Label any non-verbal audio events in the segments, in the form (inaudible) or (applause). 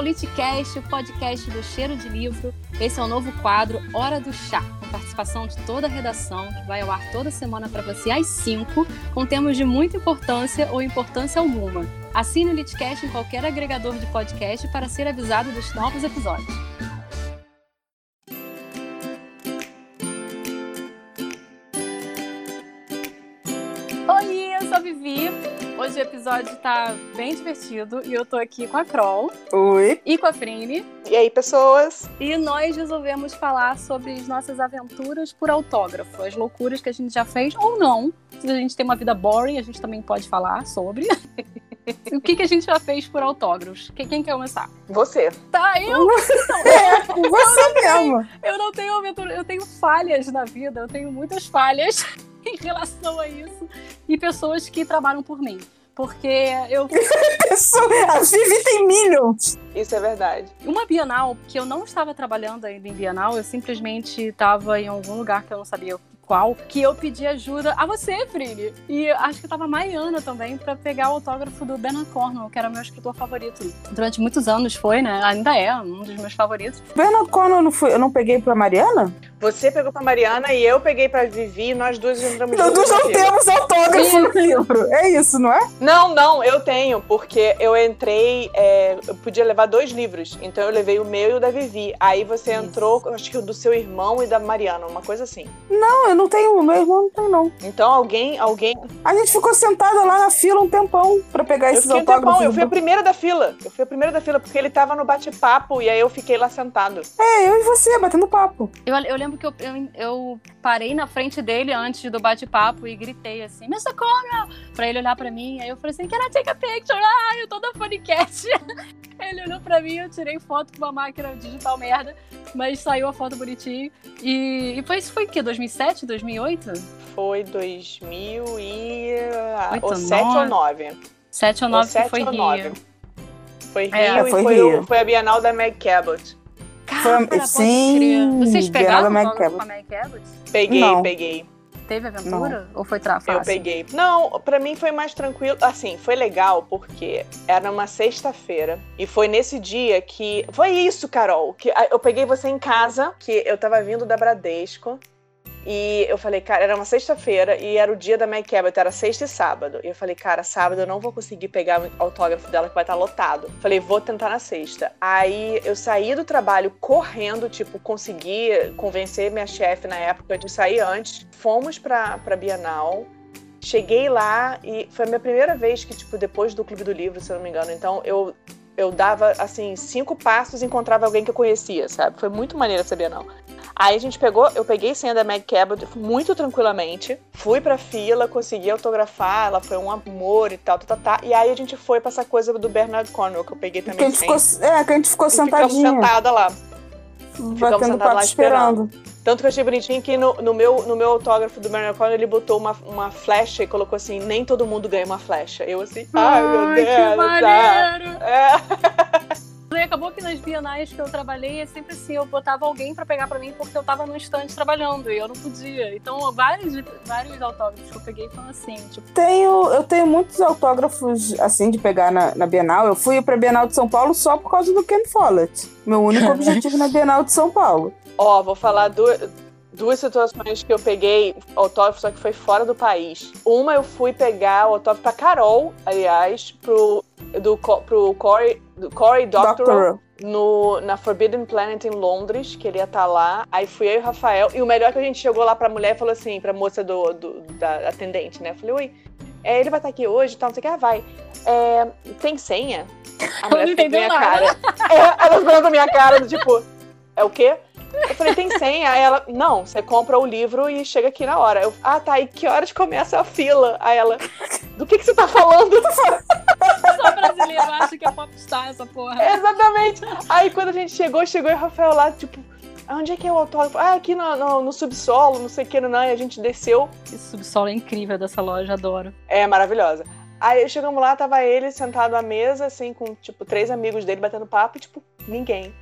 Ao Litcast, o podcast do Cheiro de Livro. Esse é o novo quadro Hora do Chá, com participação de toda a redação, que vai ao ar toda semana para você às 5, com temas de muita importância ou importância alguma. Assine o Litcast em qualquer agregador de podcast para ser avisado dos novos episódios. Oi, eu sou a Vivi. Hoje o episódio tá bem divertido e eu tô aqui com a Kroll. Oi. E com a Frine. E aí, pessoas? E nós resolvemos falar sobre as nossas aventuras por autógrafo, as loucuras que a gente já fez ou não. Se a gente tem uma vida boring, a gente também pode falar sobre. (laughs) o que, que a gente já fez por autógrafos? Quem, quem quer começar? Você. Tá, eu? Então, é, você mesmo. Eu não tenho aventura, eu tenho falhas na vida, eu tenho muitas falhas (laughs) em relação a isso. E pessoas que trabalham por mim. Porque eu. (laughs) a Vivi tem milhões. Isso é verdade. Uma Bienal, que eu não estava trabalhando ainda em Bienal, eu simplesmente estava em algum lugar que eu não sabia qual, que eu pedi ajuda a você, Frine. E acho que tava a Mariana também para pegar o autógrafo do Ben Cornwell, que era meu escritor favorito. Durante muitos anos foi, né? Ainda é um dos meus favoritos. Ben Cornwell não foi, eu não peguei pra Mariana? Você pegou pra Mariana e eu peguei pra Vivi e nós duas entramos Nós duas não temos autógrafo no livro. É isso, não é? Não, não, eu tenho, porque eu entrei, é, eu podia levar dois livros. Então eu levei o meu e o da Vivi. Aí você isso. entrou, acho que o do seu irmão e da Mariana, uma coisa assim. Não, eu não tenho, meu irmão não tem, não. Então alguém, alguém. A gente ficou sentada lá na fila um tempão pra pegar esses eu autógrafos. Um tempão, eu fui a primeira da fila. Eu fui a primeira da fila, porque ele tava no bate-papo e aí eu fiquei lá sentado. É, eu e você, batendo papo. Eu, eu lembro que eu, eu, eu parei na frente dele antes do bate-papo e gritei assim, Mr. Conrad! Pra ele olhar pra mim. Aí eu falei assim, can I take a picture? Ah, eu tô da Funnycat. ele olhou pra mim, eu tirei foto com uma máquina digital merda, mas saiu a foto bonitinho. E, e foi isso foi o quê? 2007, 2008? Foi 2000 e... Oito, ou 7 ou 9. 7 ou 9 foi Rio. 9. Foi Rio é, e foi, foi, Rio. foi a Bienal da Meg Cabot. Cara, sim, Vocês pegaram o Meg com a Meg Cabot? Peguei, Não. peguei. Teve aventura? Não. Ou foi fácil? Eu peguei. Não, para mim foi mais tranquilo. Assim, foi legal porque era uma sexta-feira. E foi nesse dia que. Foi isso, Carol. Que eu peguei você em casa, que eu tava vindo da Bradesco. E eu falei, cara, era uma sexta-feira e era o dia da Meg Cabot, era sexta e sábado. E eu falei, cara, sábado eu não vou conseguir pegar o autógrafo dela que vai estar lotado. Falei, vou tentar na sexta. Aí eu saí do trabalho correndo, tipo, consegui convencer minha chefe na época de sair antes. Fomos pra, pra Bienal. Cheguei lá e foi a minha primeira vez que, tipo, depois do Clube do Livro, se eu não me engano. Então eu eu dava, assim, cinco passos e encontrava alguém que eu conhecia, sabe? Foi muito maneiro essa Bienal. Aí a gente pegou, eu peguei senha da Meg Cabot muito tranquilamente, fui pra fila, consegui autografar, ela foi um amor e tal, tá, tá, tá. E aí a gente foi pra essa coisa do Bernard Cornwell, que eu peguei também. Que a gente ficou, é, que a gente ficou sentadinha. sentada lá. Batendo papo lá esperando. esperando. Tanto que eu achei bonitinho que no, no, meu, no meu autógrafo do Bernard Cornwell ele botou uma, uma flecha e colocou assim: nem todo mundo ganha uma flecha. Eu assim, ai, ai meu Deus. Que maneiro. Tá. É. (laughs) E acabou que nas bienais que eu trabalhei, é sempre assim, eu botava alguém para pegar para mim porque eu tava no estande trabalhando e eu não podia. Então, vários, vários autógrafos que eu peguei foram assim, tipo... Tenho, eu tenho muitos autógrafos, assim, de pegar na, na Bienal. Eu fui pra Bienal de São Paulo só por causa do Ken Follett. Meu único (laughs) objetivo na Bienal de São Paulo. Ó, oh, vou falar duas, duas situações que eu peguei autógrafo, só que foi fora do país. Uma, eu fui pegar o autógrafo pra Carol, aliás, pro, do, pro Corey do Cory Doctorow, no, na Forbidden Planet em Londres, que ele ia estar tá lá. Aí fui eu e o Rafael. E o melhor é que a gente chegou lá pra mulher e falou assim, pra moça do, do da atendente, né? falei, oi, é, ele vai estar tá aqui hoje e tal, não sei o que. Ah, vai. É, tem senha? A mulher não entendeu minha cara. É, ela ficou na minha cara, do tipo, é o quê? Eu falei, tem senha? Aí ela, não, você compra o livro e chega aqui na hora. Eu, ah, tá, e que horas começa a fila? Aí ela, do que, que você tá falando? (laughs) Só brasileiro acha que é popstar essa porra. Exatamente. Aí quando a gente chegou, chegou e o Rafael lá, tipo, onde é que é o autógrafo? Ah, aqui no, no, no subsolo, não sei o que, não, e a gente desceu. Esse subsolo é incrível dessa loja, adoro. É maravilhosa. Aí chegamos lá, tava ele sentado à mesa, assim, com, tipo, três amigos dele batendo papo e, tipo, ninguém.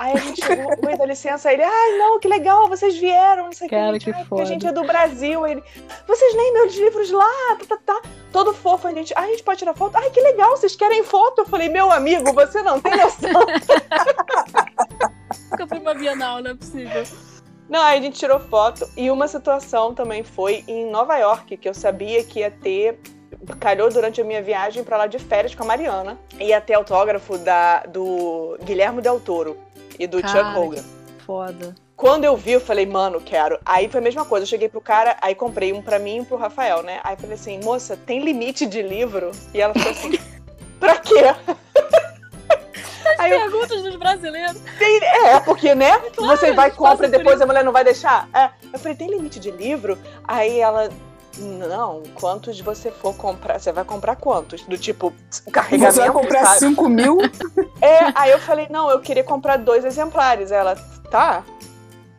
Aí a gente chegou, oi, dá licença, ele, ai, não, que legal, vocês vieram, não sei o que. Cara, gente, que "Ah, porque foda." a gente é do Brasil. Ele, vocês leem meus livros lá, tá, tá, tá. Todo fofo, a gente, ai, a gente pode tirar foto? Ai, que legal, vocês querem foto? Eu falei, meu amigo, você não tem noção. (laughs) Nunca fui uma Bienal, não é possível. Não, aí a gente tirou foto. E uma situação também foi em Nova York, que eu sabia que ia ter. Calhou durante a minha viagem pra lá de férias com a Mariana. Ia ter autógrafo da, do Guilherme Del Toro e do Cara, Chuck Hogan. Foda. Quando eu vi, eu falei, mano, quero. Aí foi a mesma coisa. Eu cheguei pro cara, aí comprei um pra mim e um pro Rafael, né? Aí eu falei assim, moça, tem limite de livro? E ela falou assim, (laughs) pra quê? Aí eu, Perguntas dos brasileiros. tem, é, porque, né? Claro, você vai, compra e depois a mulher não vai deixar? É. Eu falei, tem limite de livro? Aí ela. Não, quantos você for comprar? Você vai comprar quantos? Do tipo, carregamento. Você vai comprar sabe? 5 mil? (laughs) É, aí eu falei, não, eu queria comprar dois exemplares. Ela, tá?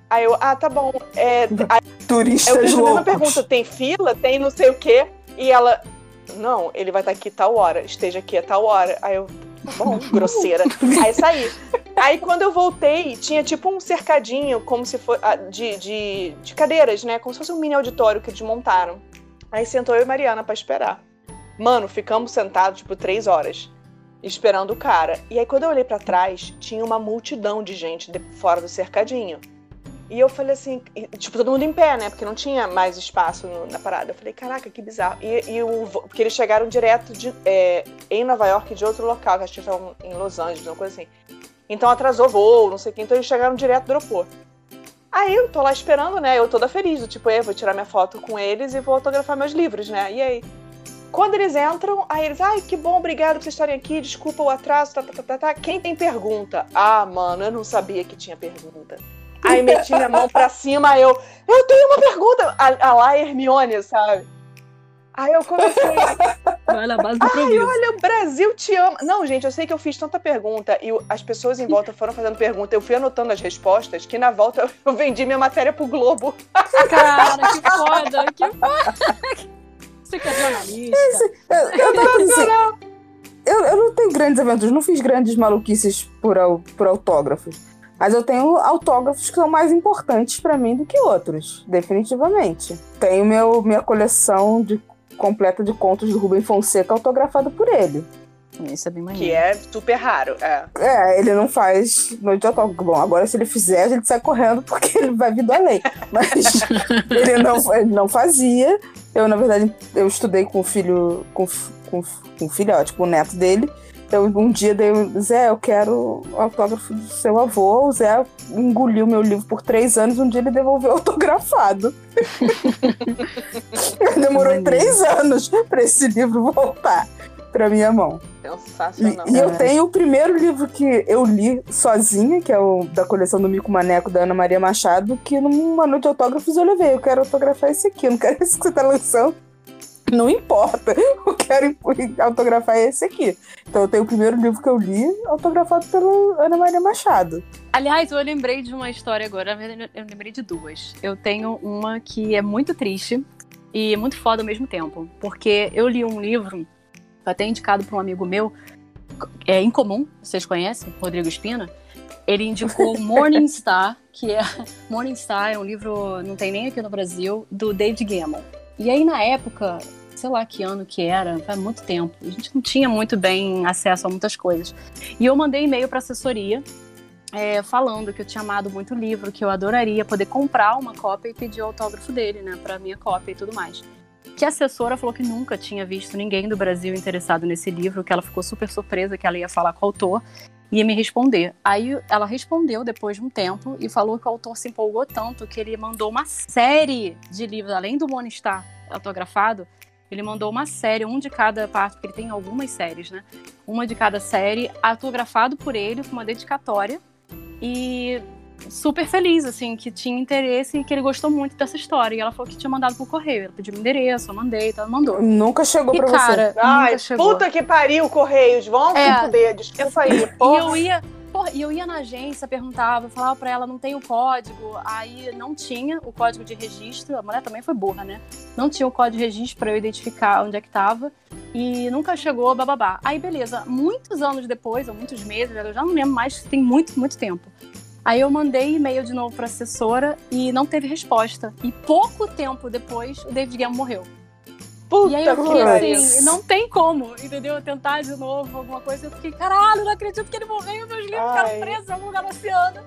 Aí eu, ah, tá bom. É, aí Turistas eu fiz a mesma pergunta: tem fila? Tem não sei o quê? E ela, não, ele vai estar aqui tal hora, esteja aqui a tal hora. Aí eu, tá bom, (laughs) grosseira. Aí saí. Aí quando eu voltei, tinha tipo um cercadinho, como se fosse de, de, de cadeiras, né? Como se fosse um mini auditório que desmontaram. Aí sentou eu e Mariana pra esperar. Mano, ficamos sentados tipo três horas, esperando o cara. E aí quando eu olhei pra trás, tinha uma multidão de gente de- fora do cercadinho. E eu falei assim, tipo, todo mundo em pé, né? Porque não tinha mais espaço no- na parada. Eu falei, caraca, que bizarro. E, e o, porque eles chegaram direto de, é, em Nova York de outro local, que acho que estavam em Los Angeles, uma coisa assim. Então atrasou voo, não sei o que. Então eles chegaram direto do aeroporto. Aí eu tô lá esperando, né? Eu toda feliz, do tipo, eu vou tirar minha foto com eles e vou autografar meus livros, né? E aí? Quando eles entram, aí eles, ai, que bom, obrigado por vocês estarem aqui, desculpa o atraso, tá, tá, tá, tá, tá. Quem tem pergunta? Ah, mano, eu não sabia que tinha pergunta. Aí meti minha mão pra cima, eu, eu tenho uma pergunta. A, a lá Hermione, sabe? Aí eu comecei, (laughs) Vai na base do ai, olha, o Brasil te ama. Não, gente, eu sei que eu fiz tanta pergunta e as pessoas em volta foram fazendo pergunta. Eu fui anotando as respostas, que na volta eu, (laughs) eu vendi minha matéria pro Globo. Cara, que foda, que foda. Você que é jornalista. Eu, eu, assim, eu, eu não tenho grandes aventuras, não fiz grandes maluquices por, por autógrafos. Mas eu tenho autógrafos que são mais importantes pra mim do que outros, definitivamente. Tenho meu, minha coleção de, completa de contos do Rubem Fonseca autografado por ele. Isso é bem maneiro. Que é super raro. É. É, ele não faz noite de autógrafo. Bom, agora se ele fizer, a gente sai correndo porque (laughs) ele vai vir do além. Mas (laughs) ele não, ele não fazia. Eu, na verdade, eu estudei com o filho, com, com, com o filho, ó, tipo, o neto dele. Eu um dia dei, Zé, eu quero o autógrafo do seu avô. O Zé engoliu meu livro por três anos. Um dia ele devolveu (laughs) autografado. (laughs) Demorou três anos para esse livro voltar para minha mão. Sensacional. E, e eu É. tenho o primeiro livro que eu li sozinha, que é o da coleção do Mico Maneco da Ana Maria Machado, que numa noite de autógrafos eu levei. Eu quero autografar esse aqui, eu não quero esse que você tá lançando. Não importa, (laughs) eu quero autografar esse aqui. Então eu tenho o primeiro livro que eu li, autografado pela Ana Maria Machado. Aliás, eu lembrei de uma história agora. Eu lembrei de duas. Eu tenho uma que é muito triste e muito foda ao mesmo tempo. Porque eu li um livro, até indicado por um amigo meu, é incomum, vocês conhecem, Rodrigo Espina. Ele indicou (laughs) Morning Star, que é. Morning Star é um livro, não tem nem aqui no Brasil, do David Gemmell. E aí, na época, sei lá que ano que era, faz muito tempo, a gente não tinha muito bem acesso a muitas coisas. E eu mandei e-mail para assessoria é, falando que eu tinha amado muito o livro, que eu adoraria poder comprar uma cópia e pedir o autógrafo dele, né, para minha cópia e tudo mais. Que a assessora falou que nunca tinha visto ninguém do Brasil interessado nesse livro, que ela ficou super surpresa que ela ia falar com o autor e ia me responder. Aí ela respondeu depois de um tempo e falou que o autor se empolgou tanto que ele mandou uma série de livros, além do Monistar autografado, ele mandou uma série, um de cada parte, porque ele tem algumas séries, né? Uma de cada série, autografado por ele, com uma dedicatória. E super feliz, assim, que tinha interesse e que ele gostou muito dessa história. E ela falou que tinha mandado pro correio. Ela pediu o endereço, eu mandei, então ela mandou. Nunca chegou E pra você. cara, Ai, nunca chegou. puta que pariu, Correios. Vão É. se fuder, desculpa aí. E Porra. eu ia. Porra, e eu ia na agência, perguntava, falava pra ela, não tem o código. Aí não tinha o código de registro. A mulher também foi burra, né? Não tinha o código de registro para eu identificar onde é que tava. E nunca chegou, bababá. Aí, beleza. Muitos anos depois, ou muitos meses, eu já não lembro mais, tem muito, muito tempo. Aí eu mandei e-mail de novo pra assessora e não teve resposta. E pouco tempo depois, o David Gale morreu. Puta e aí eu fiquei que assim, não tem como, entendeu? Tentar de novo alguma coisa. Eu fiquei, caralho, não acredito que ele morreu, meus livros Ai. ficaram presos em algum lugar no oceano.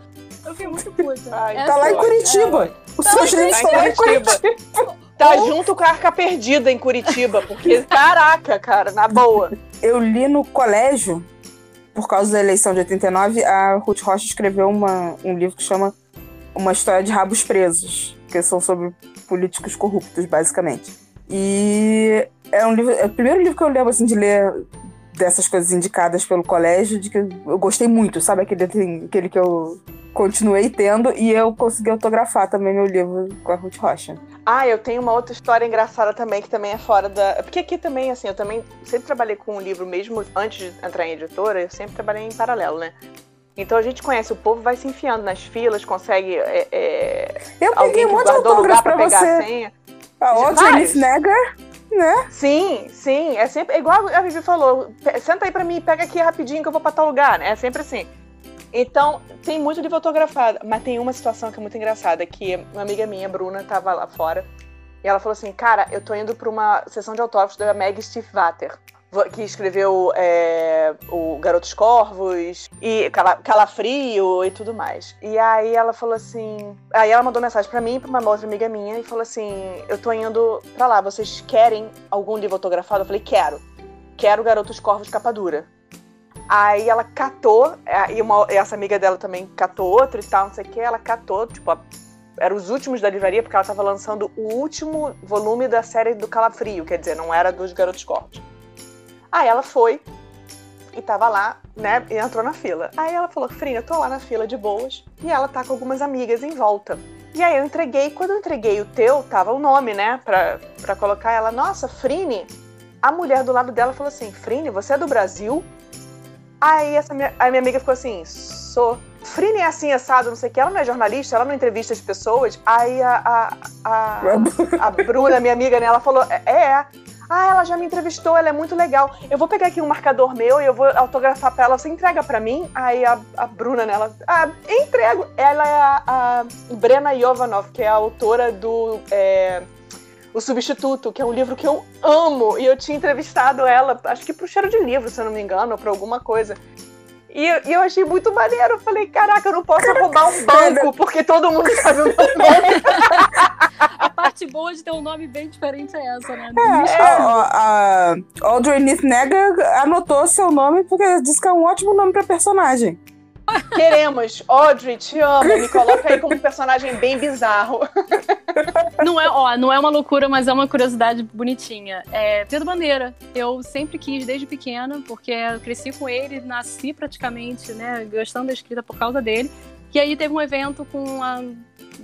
Eu fiquei muito puta. (laughs) Ai, Essa Tá lá em foi- Curitiba. Os Tá seus em livros Tá estão lá em. Curitiba. Tá (laughs) junto com a Arca Perdida em Curitiba, porque, caraca, cara, na boa. Eu li no colégio, por causa da eleição de 89, a Ruth Rocha escreveu uma, um livro que chama Uma História de Rabos Presos, que são sobre políticos corruptos, basicamente. E é um livro, é o primeiro livro que eu lembro assim, de ler dessas coisas indicadas pelo colégio, de que eu gostei muito, sabe? Aquele, assim, aquele que eu continuei tendo, e eu consegui autografar também meu livro com a Ruth Rocha. Ah, eu tenho uma outra história engraçada também, que também é fora da. Porque aqui também, assim, eu também sempre trabalhei com um livro mesmo antes de entrar em editora, eu sempre trabalhei em paralelo, né? Então a gente conhece, o povo vai se enfiando nas filas, consegue. é, é, Eu alguém peguei um monte de autógrafo pra pra pegar a senha. Audrey Vários. Nightnegger, né? Sim, sim. É sempre. é Igual a Vivi falou, senta aí pra mim, pega aqui rapidinho que eu vou pra tal lugar, né? É sempre assim. Então, tem muito livro autografado. Mas tem uma situação que é muito engraçada, que uma amiga minha, Bruna, tava lá fora. E ela falou assim, cara, eu tô indo pra uma sessão de autógrafos da Meg Stiefvater. Que escreveu é, o Garotos Corvos e Cala- Calafrio e tudo mais. E aí ela falou assim. Aí ela mandou mensagem pra mim e pra uma outra amiga minha e falou assim: Eu tô indo pra lá, vocês querem algum livro autografado? Eu falei, quero. Quero Garotos Corvos capa dura. Aí ela catou, é, e uma- essa amiga dela também catou outro e tal, não sei o que, ela catou, tipo, eram os últimos da livraria, porque ela tava lançando o último volume da série do Calafrio, quer dizer, não era dos Garotos Corvos. Aí ela foi e tava lá, né, e entrou na fila. Aí ela falou, Frina, eu tô lá na fila de boas, e ela tá com algumas amigas em volta. E aí eu entreguei, quando eu entreguei o teu, tava o nome, né, pra, pra colocar ela, nossa, Frine, a mulher do lado dela falou assim, Frine, você é do Brasil? Aí essa minha, a minha amiga ficou assim, sou. Frine é assim, assado, não sei o que. Ela não é jornalista, ela não entrevista as pessoas. Aí a, a, a, (laughs) a Bruna, minha amiga, né, ela falou, é, é. Ah, ela já me entrevistou, ela é muito legal. Eu vou pegar aqui um marcador meu e eu vou autografar pra ela. Você entrega pra mim? Aí a, a Bruna, né, ela, ah, entrego. Ela é a, a Brena Jovanov, que é a autora do é, O Substituto, que é um livro que eu amo. E eu tinha entrevistado ela, acho que pro cheiro de livro, se eu não me engano, ou pra alguma coisa. E, e eu achei muito maneiro. Eu falei, caraca, eu não posso roubar um (laughs) banco, porque todo mundo sabe o meu nome. (laughs) A parte boa de ter um nome bem diferente é essa, né? É, a, a Audrey Nightnegger anotou seu nome porque disse que é um ótimo nome pra personagem. Queremos. Audrey, te amo. Me coloca aí como um personagem bem bizarro. Não é, ó, não é uma loucura, mas é uma curiosidade bonitinha. É Pedro Bandeira. Eu sempre quis desde pequena, porque eu cresci com ele, nasci praticamente, né, gostando da escrita por causa dele. E aí teve um evento com a-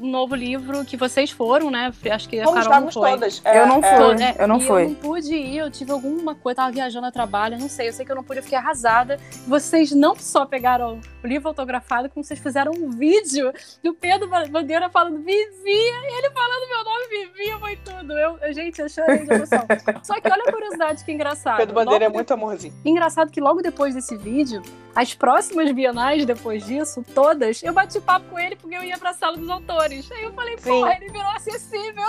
novo livro que vocês foram, né? Acho que a Carol não foi. todas. Eu não é, fui. né? eu não e fui. eu não pude ir, eu tive alguma coisa, tava viajando a trabalho, não sei, eu sei que eu não pude, eu fiquei arrasada. Vocês não só pegaram o livro autografado, como vocês fizeram um vídeo do Pedro Bandeira falando Vivi, e ele falando meu nome Vivi, foi tudo. Eu, eu- gente, eu chorei de emoção. (laughs) Só que olha a curiosidade que engraçado. Pedro Bandeira é Logo muito amorzinho. Engraçado que logo depois desse vídeo, as próximas bienais depois disso, todas, eu bati papo com ele porque eu ia pra sala dos autores. Aí eu falei, Sim. porra, ele virou acessível.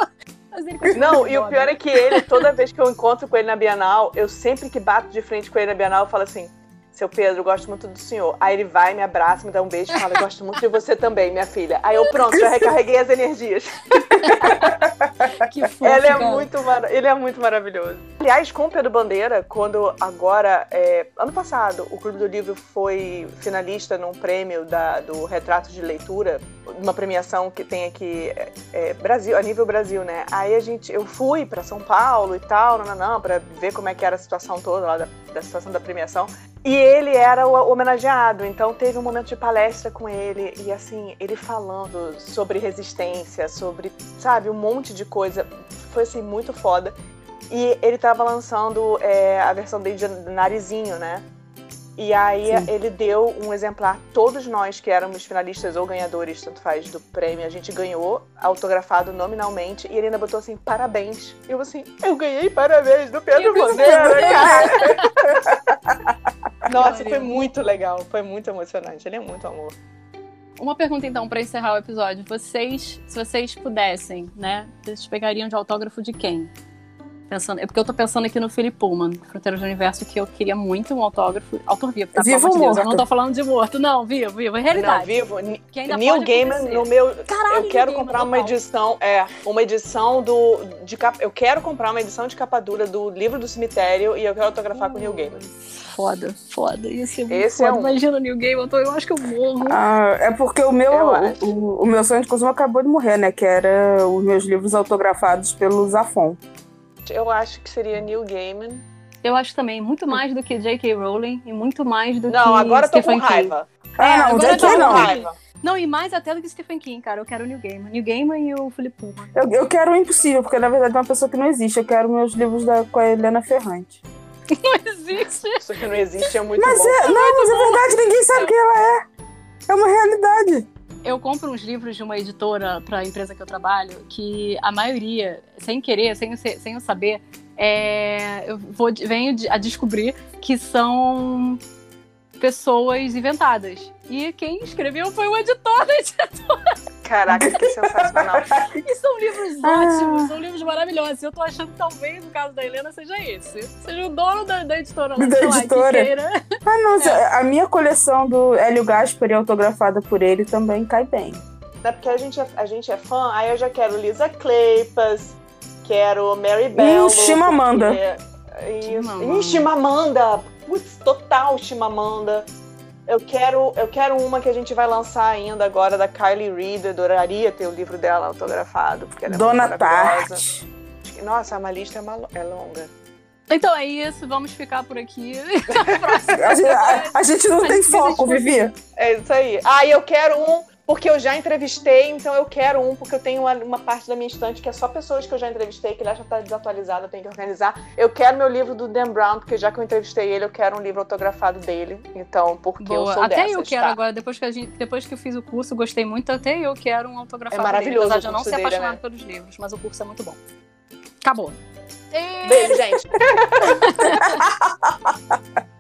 Ele Não, e o pior é que ele, toda vez que eu encontro com ele na Bienal, eu sempre que bato de frente com ele na Bienal, eu falo assim: Seu Pedro, eu gosto muito do senhor. Aí ele vai, me abraça, me dá um beijo e fala: gosto muito de você também, minha filha. Aí eu, pronto, já recarreguei as energias. (laughs) Que fofo, Ele é cara. muito, mara- ele é muito maravilhoso. Aliás, com o Pedro Bandeira, quando agora, é, ano passado, o Clube do Livro foi finalista num prêmio da- do Retrato de Leitura, uma premiação que tem aqui é, é, Brasil, a nível Brasil, né? Aí a gente, eu fui pra São Paulo e tal, não, não, não, pra ver como é que era a situação toda lá da, da situação da premiação. E ele era o homenageado, então teve um momento de palestra com ele, e assim, ele falando sobre resistência, sobre, sabe, um monte de coisa. Foi assim, muito foda. E ele tava lançando é, a versão dele de Narizinho, né? E aí Sim. ele deu um exemplar, todos nós que éramos finalistas ou ganhadores, tanto faz, do prêmio, a gente ganhou, autografado nominalmente, e ele ainda botou assim, parabéns. E eu assim, eu ganhei parabéns do Pedro Bandeira, cara! (laughs) Nossa, foi muito legal, foi muito emocionante, ele é muito amor. Uma pergunta então pra encerrar o episódio. Vocês, se vocês pudessem, né, vocês pegariam de autógrafo de quem? Pensando, é porque eu tô pensando aqui no Philip Pullman, Fronteiras do Universo, que eu queria muito um autógrafo. Autor vivo, tá? Vivo amor de Deus, ou Eu não tô falando de morto, não, vivo, vivo. É realidade. Não, vivo, Ni- que ainda Neil Gaiman no meu. Caralho, eu quero comprar uma total. edição, é, uma edição do de capa, eu quero comprar uma edição de capa dura do livro do cemitério e eu quero autografar com o Neil Gaiman. Foda, foda. Isso é Esse é foda. um. Imagina o Neil Gaiman, eu tô- eu acho que eu morro. Ah, é porque o meu, Eu acho. o, o meu sonho de consumo acabou de morrer, né? Que era os meus livros autografados pelo Zafon. Eu acho que seria Neil Gaiman. Eu acho também, muito mais do que J.K. Rowling e muito mais do que Não, agora eu tô com King. raiva. Ah, não, agora eu tô com não. raiva. Não, e mais até do que Stephen King, cara. Eu quero o Neil Gaiman. Neil Gaiman e o Philip Pullman. Eu, eu quero o impossível, porque na verdade é uma pessoa que não existe. Eu quero meus livros da, com a Helena Ferrante. (laughs) Não existe. Isso que não existe é muito Mas bom. é, não, mas é verdade, ninguém sabe quem ela é. É uma realidade. Eu compro uns livros de uma editora para a empresa que eu trabalho que a maioria, sem querer, sem, sem eu saber, é, eu vou, venho a descobrir que são pessoas inventadas. E quem escreveu foi o editor da editora. Caraca, que sensacional. (laughs) E são livros Ah. ótimos, são livros maravilhosos. Eu tô achando que talvez, no caso da Helena, seja esse. Seja o dono da, da editora. lá, Da sei lá, que editora. queira. Ah, não, a minha coleção do Hélio Gaspari autografada por ele também cai bem. É porque a gente é, a gente é fã, aí eu já quero Lisa Kleypas, quero Mary Bell. Chimamanda. Isso. Chimamanda. Ih, Chimamanda. Putz, total Chimamanda. Eu quero, eu quero uma que a gente vai lançar ainda agora da Kylie Reid. Eu adoraria ter o livro dela autografado, porque ela é Dona. Tarte. Nossa, a lista é, uma- é longa. Então é isso, vamos ficar por aqui. (laughs) A gente, a- a gente não A tem gente foco, Vivi. É isso aí. Ah, eu quero um, porque eu já entrevistei, então eu quero um, porque eu tenho uma, uma parte da minha estante que é só pessoas que eu já entrevistei, que ele já tá desatualizado, eu tenho que organizar. Eu quero meu livro do Dan Brown, porque já que eu entrevistei ele, eu quero um livro autografado dele. Então, porque eu Boa. sou Até dessas, eu quero tá? agora, depois que, a gente, depois que eu fiz o curso, gostei muito, até eu quero um autografado É maravilhoso dele, apesar de eu não ser dele, apaixonado né? pelos livros, mas o curso é muito bom. Acabou. Beijo, gente. (laughs)